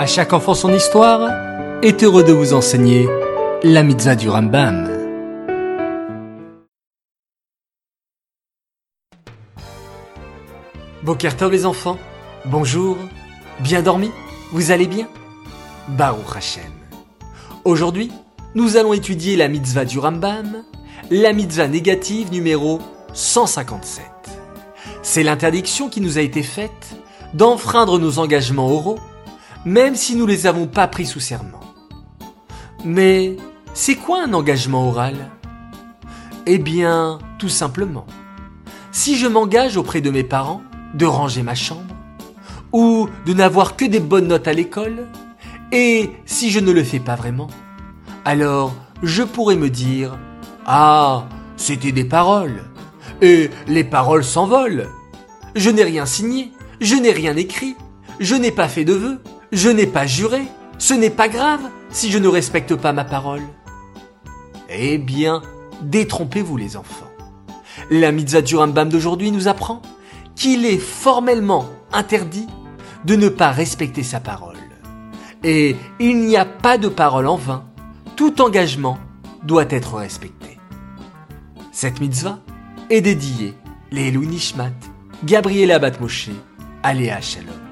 À chaque enfant son histoire est heureux de vous enseigner la mitzvah du Rambam. Bokertov les enfants, bonjour, bien dormi Vous allez bien? Baruch Hashem. Aujourd'hui, nous allons étudier la mitzvah du Rambam, la mitzvah négative numéro 157. C'est l'interdiction qui nous a été faite d'enfreindre nos engagements oraux, même si nous les avons pas pris sous serment. Mais c'est quoi un engagement oral? Eh bien, tout simplement, si je m'engage auprès de mes parents de ranger ma chambre, ou de n'avoir que des bonnes notes à l'école, et si je ne le fais pas vraiment, alors je pourrais me dire Ah, c'était des paroles, et les paroles s'envolent. Je n'ai rien signé, je n'ai rien écrit, je n'ai pas fait de vœux, je n'ai pas juré, ce n'est pas grave si je ne respecte pas ma parole. Eh bien, détrompez-vous les enfants. La mitzvah du Rambam d'aujourd'hui nous apprend qu'il est formellement interdit de ne pas respecter sa parole. Et il n'y a pas de parole en vain. Tout engagement doit être respecté. Cette mitzvah est dédiée les Nishmat, Gabriela Batmoshe, Aléa Shalom.